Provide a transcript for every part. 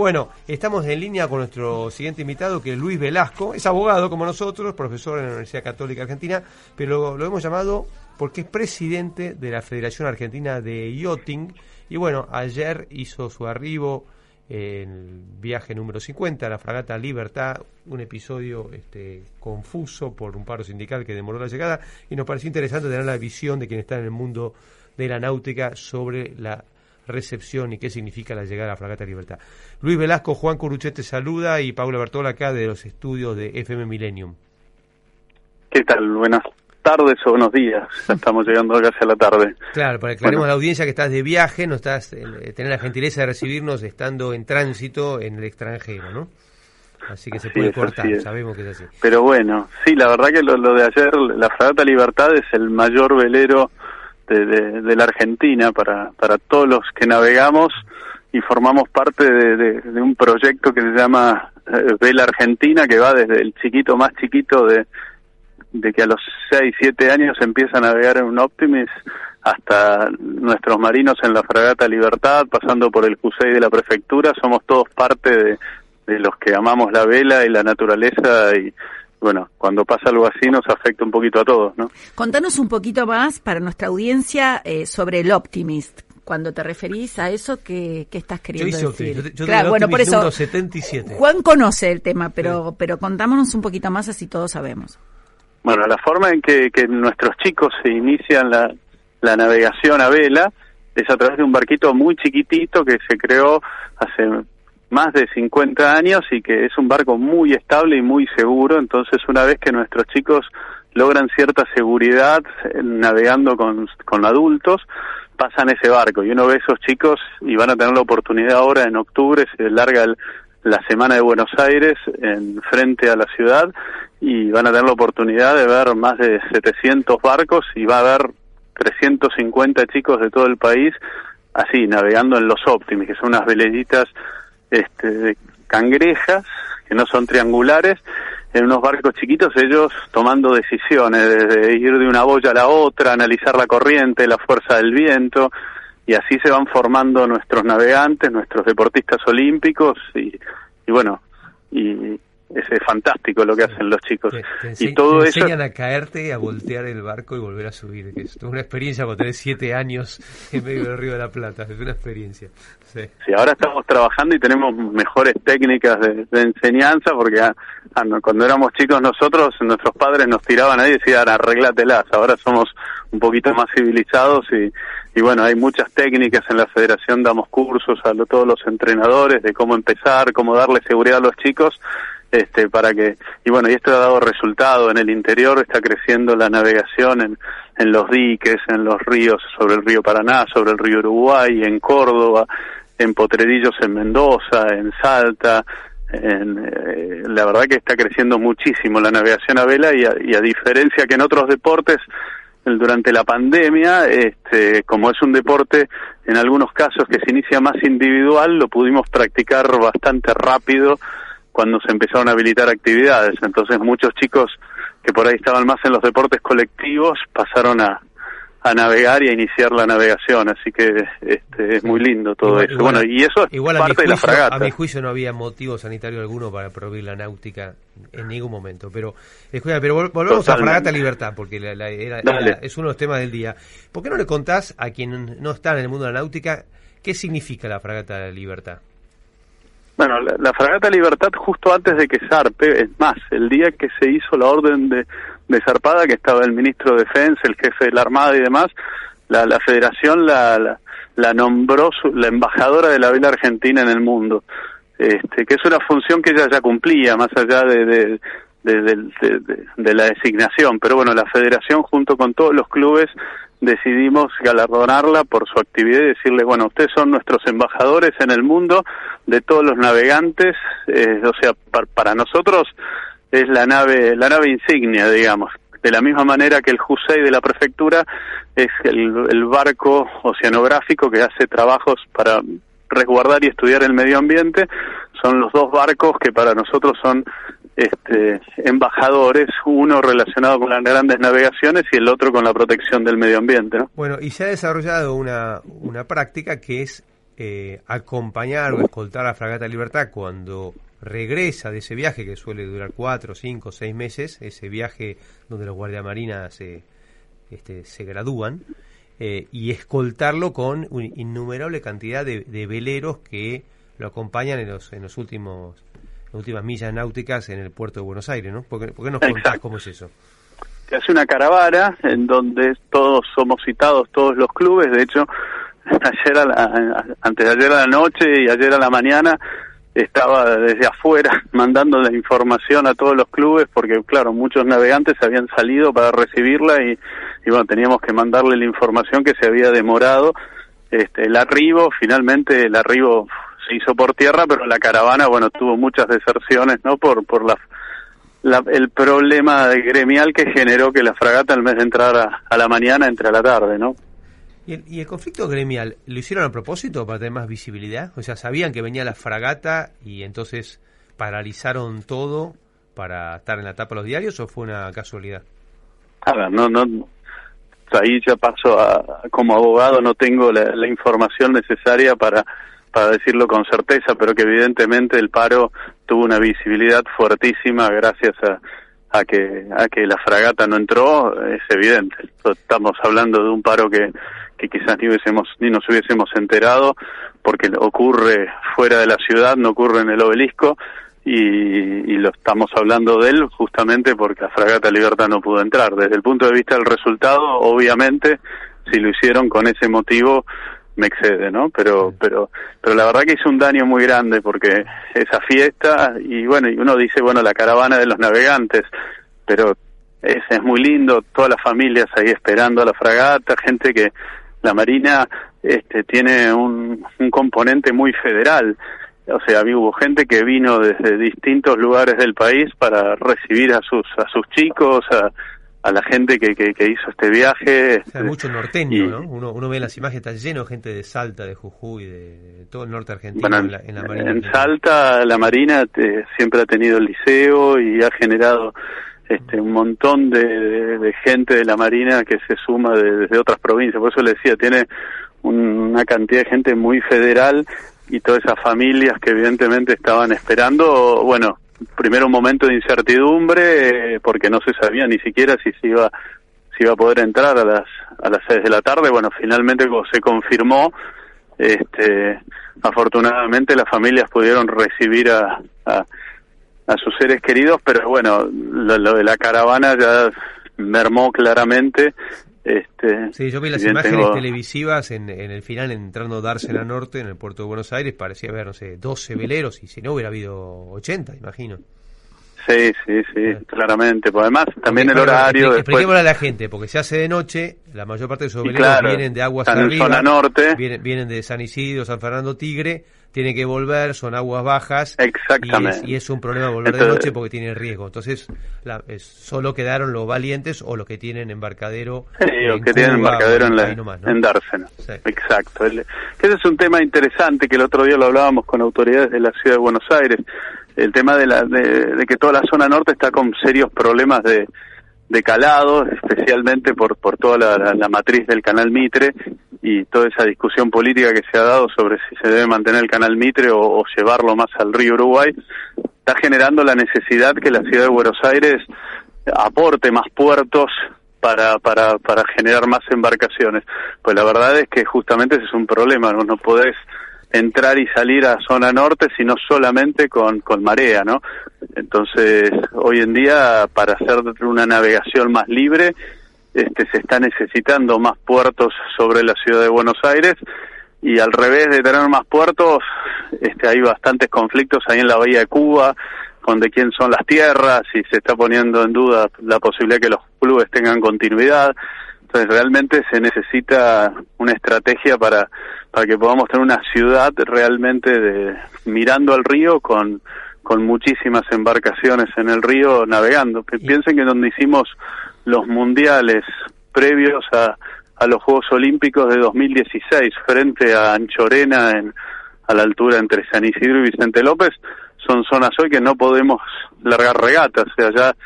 Bueno, estamos en línea con nuestro siguiente invitado, que es Luis Velasco. Es abogado como nosotros, profesor en la Universidad Católica Argentina, pero lo, hemos llamado porque es presidente de la Federación Argentina de Yachting. Y bueno, ayer hizo su arribo en el viaje número 50, la fragata Libertad, un episodio este, confuso por un paro sindical que demoró la llegada y nos pareció interesante tener la visión de quien está en el mundo de la náutica sobre la recepción y qué significa la llegada a la Fragata Libertad. Luis Velasco, Juan Curuchet saluda y Paula Bertola acá de los estudios de FM Millennium. ¿Qué tal? Buenas tardes o buenos días. Estamos llegando casi a la tarde. Claro, para aclaremos a la audiencia que estás de viaje, no estás eh, tener la gentileza de recibirnos estando en tránsito en el extranjero, ¿no? Así que se puede cortar, sabemos que es así. Pero bueno, sí, la verdad que lo, lo de ayer, la Fragata Libertad es el mayor velero de, la Argentina para, para todos los que navegamos y formamos parte de, un proyecto que se llama eh, Vela Argentina, que va desde el chiquito más chiquito de, de que a los 6, 7 años empieza a navegar en un Optimist hasta nuestros marinos en la fragata Libertad, pasando por el CUSEI de la prefectura, somos todos parte de, de los que amamos la vela y la naturaleza y, bueno, cuando pasa algo así nos afecta un poquito a todos, ¿no? Contanos un poquito más para nuestra audiencia eh, sobre el Optimist. Cuando te referís a eso, ¿qué, qué estás queriendo yo decir? Yo, claro, bueno, por eso 77. Juan conoce el tema, pero, pero contámonos un poquito más así todos sabemos. Bueno, la forma en que, que nuestros chicos se inician la, la navegación a vela es a través de un barquito muy chiquitito que se creó hace más de 50 años y que es un barco muy estable y muy seguro. Entonces, una vez que nuestros chicos logran cierta seguridad eh, navegando con, con adultos, pasan ese barco y uno ve esos chicos y van a tener la oportunidad ahora en octubre, se larga la semana de Buenos Aires en frente a la ciudad y van a tener la oportunidad de ver más de 700 barcos y va a haber 350 chicos de todo el país así navegando en los Optimis, que son unas veleditas este, cangrejas, que no son triangulares, en unos barcos chiquitos, ellos tomando decisiones, desde ir de una boya a la otra, analizar la corriente, la fuerza del viento, y así se van formando nuestros navegantes, nuestros deportistas olímpicos, y, y bueno, y es, fantástico lo que hacen los chicos. y todo eso... enseñan a caerte, a voltear el barco y volver a subir. Que es una experiencia cuando tenés siete años en medio del Río de la Plata. Es una experiencia. Sí, ahora estamos trabajando y tenemos mejores técnicas de, enseñanza porque ah, ah, cuando éramos chicos nosotros, nuestros padres nos tiraban ahí y decían arreglatelas. Ahora somos un poquito más civilizados y, y bueno, hay muchas técnicas en la federación, damos cursos a todos los entrenadores de cómo empezar, cómo darle seguridad a los chicos este, para que, y bueno, y esto ha dado resultado. En el interior, está creciendo la navegación en, en los diques, en los ríos, sobre el río Paraná, sobre el río Uruguay, en Córdoba, en Potredillos en Mendoza, en Salta, en, eh, la verdad que está creciendo muchísimo la navegación a vela y a, y a diferencia que en otros deportes durante la pandemia, este, como es un deporte en algunos casos que se inicia más individual, lo pudimos practicar bastante rápido cuando se empezaron a habilitar actividades. Entonces muchos chicos que por ahí estaban más en los deportes colectivos pasaron a, a navegar y a iniciar la navegación, así que este, es muy lindo todo eso. bueno, y eso es parte de la fragata. A mi juicio no había motivo sanitario alguno para prohibir la náutica en ningún momento, pero escucha, pero volvemos a Fragata Libertad, porque es uno de los temas del día. ¿Por qué no le contás a quien no está en el mundo de la náutica qué significa la Fragata Libertad? Bueno, la, Fragata Libertad justo antes de que zarpe, es más, el día que se hizo la orden de, de zarpada, que estaba el ministro de Defensa, el jefe de la Armada y demás, la, la federación la, la, nombró la embajadora de la vela argentina en el mundo, este, que es una función que ella ya cumplía, más allá de, de de, de, de, la designación, pero bueno, la federación junto con todos los clubes decidimos galardonarla por su actividad y decirle, bueno, ustedes son nuestros embajadores en el mundo de todos los navegantes, eh, o sea, para nosotros es la nave, la nave insignia, digamos. De la misma manera que el JUSEI de la prefectura es el, el barco oceanográfico que hace trabajos para resguardar y estudiar el medio ambiente, son los dos barcos que para nosotros son este, embajadores, uno relacionado con las grandes navegaciones y el otro con la protección del medio ambiente. ¿no? Bueno, y se ha desarrollado una, una práctica que es eh, acompañar o escoltar a Fragata Libertad cuando regresa de ese viaje que suele durar cuatro, cinco, seis meses, ese viaje donde los guardiamarinas se, este, se gradúan, eh, y escoltarlo con una innumerable cantidad de, veleros que lo acompañan en los, en los últimos últimas millas náuticas en el puerto de Buenos Aires, ¿no? ¿Por qué, nos contás cómo es eso? Se hace una caravana en donde todos somos citados, todos los clubes, de hecho, ayer a antes de ayer a la noche y ayer a la mañana estaba desde afuera mandando la información a todos los clubes porque claro muchos navegantes habían salido para recibirla y, y bueno teníamos que mandarle la información que se había demorado este el arribo finalmente el arribo se hizo por tierra pero la caravana bueno tuvo muchas deserciones no por por la, el problema gremial que generó que la fragata en vez de entrar a, a la mañana entre a la tarde no ¿Y el, conflicto gremial lo hicieron a propósito para tener más visibilidad? O sea, ¿sabían que venía la fragata y entonces paralizaron todo para estar en la tapa de los diarios o fue una casualidad? A ver, no, no, ahí ya paso a, como abogado, no tengo la, información necesaria para, para decirlo con certeza, pero que evidentemente el paro tuvo una visibilidad fuertísima gracias a, a que a que la fragata no entró es evidente estamos hablando de un paro que que quizás ni hubiésemos ni nos hubiésemos enterado porque ocurre fuera de la ciudad, no ocurre en el obelisco y, lo estamos hablando de él justamente porque la fragata Libertad no pudo entrar. Desde el punto de vista del resultado, obviamente, si lo hicieron con ese motivo me excede, ¿no? Pero pero pero la verdad que hizo un daño muy grande porque esa fiesta y bueno, y uno dice, bueno, la caravana de los navegantes, pero es, es muy lindo, todas las familias ahí esperando a la fragata, gente que la Marina este, tiene un, un componente muy federal. O sea, hubo gente que vino desde distintos lugares del país para recibir a sus a sus chicos, a, a la gente que, que, hizo este viaje. O mucho norteño, ¿no? Uno, uno ve las imágenes, está lleno de gente de Salta, de Jujuy, de, todo el norte argentino en, la, Marina. En Salta la Marina siempre ha tenido el liceo y ha generado este, un montón de, gente de la Marina que se suma desde otras provincias. Por eso le decía, tiene una cantidad de gente muy federal y todas esas familias que evidentemente estaban esperando, bueno, primero un momento de incertidumbre eh, porque no se sabía ni siquiera si se iba si iba a poder entrar a las a las seis de la tarde. Bueno, finalmente se confirmó, este, afortunadamente las familias pudieron recibir a a sus seres queridos, pero bueno, lo, de la caravana ya mermó claramente. Este, sí, yo vi las imágenes televisivas en, en, el final entrando Dársena Norte, en el puerto de Buenos Aires, parecía haber, no sé, 12 veleros y si no hubiera habido 80, imagino. Sí, sí, sí, claramente. Pues además, también el horario. Expliquémosle a la gente, porque se hace de noche, la mayor parte de esos veleros vienen de aguas arriba, zona norte. Vienen, vienen de San Isidro, San Fernando Tigre, tiene que volver, son aguas bajas. Exactamente. Y es, un problema volver de noche porque tiene riesgo. Entonces, la, solo quedaron los valientes o los que tienen embarcadero. Sí, los que tienen embarcadero en, la, en Dársena. Exacto. ese es un tema interesante que el otro día lo hablábamos con autoridades de la ciudad de Buenos Aires. El tema de, la, de que toda la zona norte está con serios problemas de de calado, especialmente por, por toda la, matriz del canal Mitre y toda esa discusión política que se ha dado sobre si se debe mantener el canal Mitre o, llevarlo más al río Uruguay, está generando la necesidad que la ciudad de Buenos Aires aporte más puertos para, para, para generar más embarcaciones. Pues la verdad es que justamente ese es un problema, no, no podés entrar y salir a zona norte, sino solamente con, con marea, ¿no? Entonces, hoy en día, para hacer una navegación más libre, este, se está necesitando más puertos sobre la ciudad de Buenos Aires y al revés de tener más puertos, este, hay bastantes conflictos ahí en la bahía de Cuba, con de quién son las tierras y se está poniendo en duda la posibilidad que los clubes tengan continuidad. Entonces realmente se necesita una estrategia para, para que podamos tener una ciudad realmente de, mirando al río con, con muchísimas embarcaciones en el río navegando. Piensen que donde hicimos los mundiales previos a, a los Juegos Olímpicos de 2016 frente a Anchorena en, a la altura entre San Isidro y Vicente López, son zonas hoy que no podemos largar regatas, o sea, ya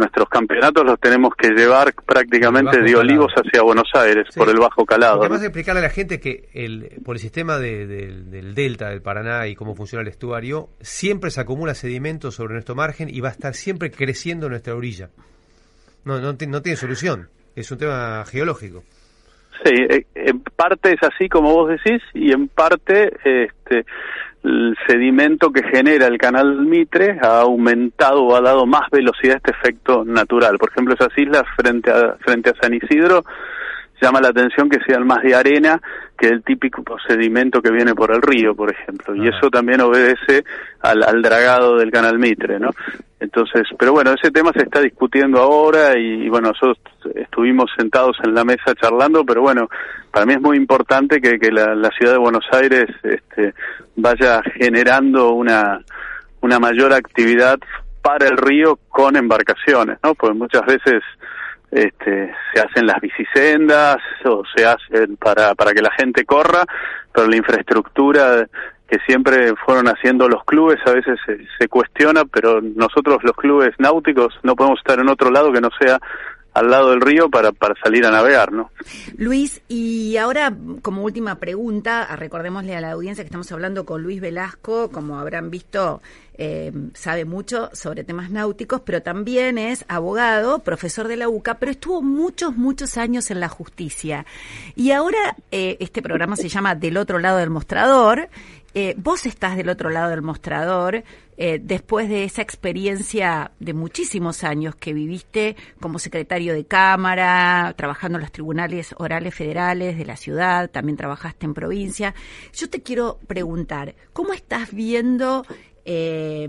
nuestros campeonatos los tenemos que llevar prácticamente de Olivos hacia Buenos Aires, por el Bajo Calado. Además, explicarle a la gente que el, por el sistema del delta del Paraná y cómo funciona el estuario, siempre se acumula sedimento sobre nuestro margen y va a estar siempre creciendo nuestra orilla. No, no, no tiene solución, es un tema geológico. Sí, eh, en parte es así como vos decís y en parte este, el sedimento que genera el canal Mitre ha aumentado o ha dado más velocidad a este efecto natural. Por ejemplo, esas islas frente a, frente a San Isidro llama la atención que sean más de arena que el típico sedimento que viene por el río, por ejemplo, y eso también obedece al, al, dragado del canal Mitre, ¿no? Entonces, pero bueno, ese tema se está discutiendo ahora y, bueno, nosotros estuvimos sentados en la mesa charlando, pero bueno, para mí es muy importante que, que la, la ciudad de Buenos Aires este, vaya generando una, una mayor actividad para el río con embarcaciones, ¿no? Porque muchas veces este, se hacen las bicisendas o se hacen para, para que la gente corra, pero la infraestructura que siempre fueron haciendo los clubes a veces se, se cuestiona, pero nosotros los clubes náuticos no podemos estar en otro lado que no sea al lado del río para, para salir a navegar, ¿no? Luis, y ahora como última pregunta, recordémosle a la audiencia que estamos hablando con Luis Velasco, como habrán visto, eh, sabe mucho sobre temas náuticos, pero también es abogado, profesor de la UCA, pero estuvo muchos, muchos años en la justicia. Y ahora eh, este programa se llama Del otro lado del mostrador eh, vos estás del otro lado del mostrador, eh, después de esa experiencia de muchísimos años que viviste como secretario de Cámara, trabajando en los tribunales orales federales de la ciudad, también trabajaste en provincia. Yo te quiero preguntar, ¿cómo estás viendo eh,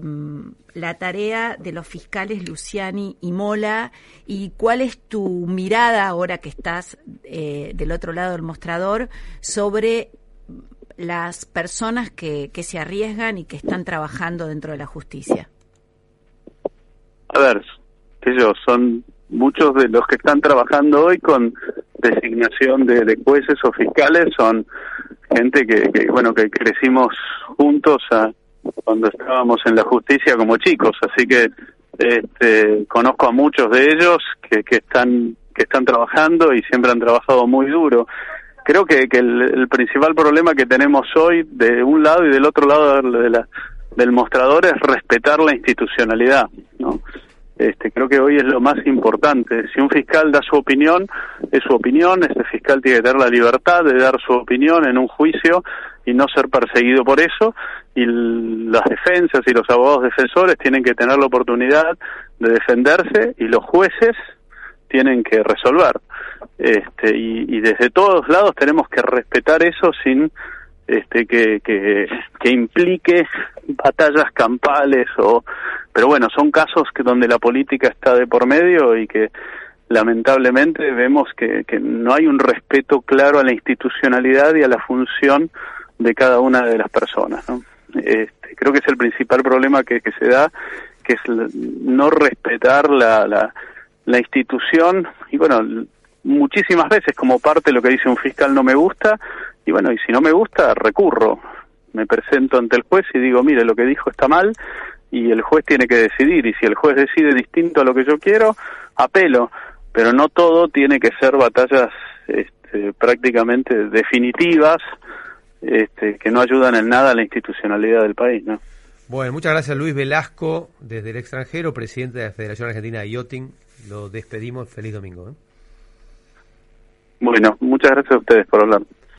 la tarea de los fiscales Luciani y Mola y cuál es tu mirada ahora que estás del otro lado del mostrador sobre las personas que, que se arriesgan y que están trabajando dentro de la justicia? A ver, ellos son muchos de los que están trabajando hoy con designación de, jueces o fiscales son gente que, bueno que crecimos juntos cuando estábamos en la justicia como chicos así que este, conozco a muchos de ellos que, que están que están trabajando y siempre han trabajado muy duro creo que, que el, principal problema que tenemos hoy de un lado y del otro lado de la, del mostrador es respetar la institucionalidad, ¿no? Este, creo que hoy es lo más importante. Si un fiscal da su opinión, es su opinión, ese fiscal tiene que tener la libertad de dar su opinión en un juicio y no ser perseguido por eso, y las defensas y los abogados defensores tienen que tener la oportunidad de defenderse y los jueces tienen que resolver. Este, y, desde todos lados tenemos que respetar eso sin este, que, que, implique batallas campales o pero bueno son casos que donde la política está de por medio y que lamentablemente vemos que, que no hay un respeto claro a la institucionalidad y a la función de cada una de las personas ¿no? este, creo que es el principal problema que, que se da que es no respetar la, la la institución y bueno, muchísimas veces como parte de lo que dice un fiscal no me gusta y bueno, y si no me gusta recurro, me presento ante el juez y digo, mire, lo que dijo está mal y el juez tiene que decidir y si el juez decide distinto a lo que yo quiero, apelo, pero no todo tiene que ser batallas este, prácticamente definitivas este, que no ayudan en nada a la institucionalidad del país, ¿no? Bueno, muchas gracias Luis Velasco, desde el extranjero, presidente de la Federación Argentina de Yachting. Lo despedimos. Feliz domingo. ¿eh? Bueno, muchas gracias a ustedes por hablar.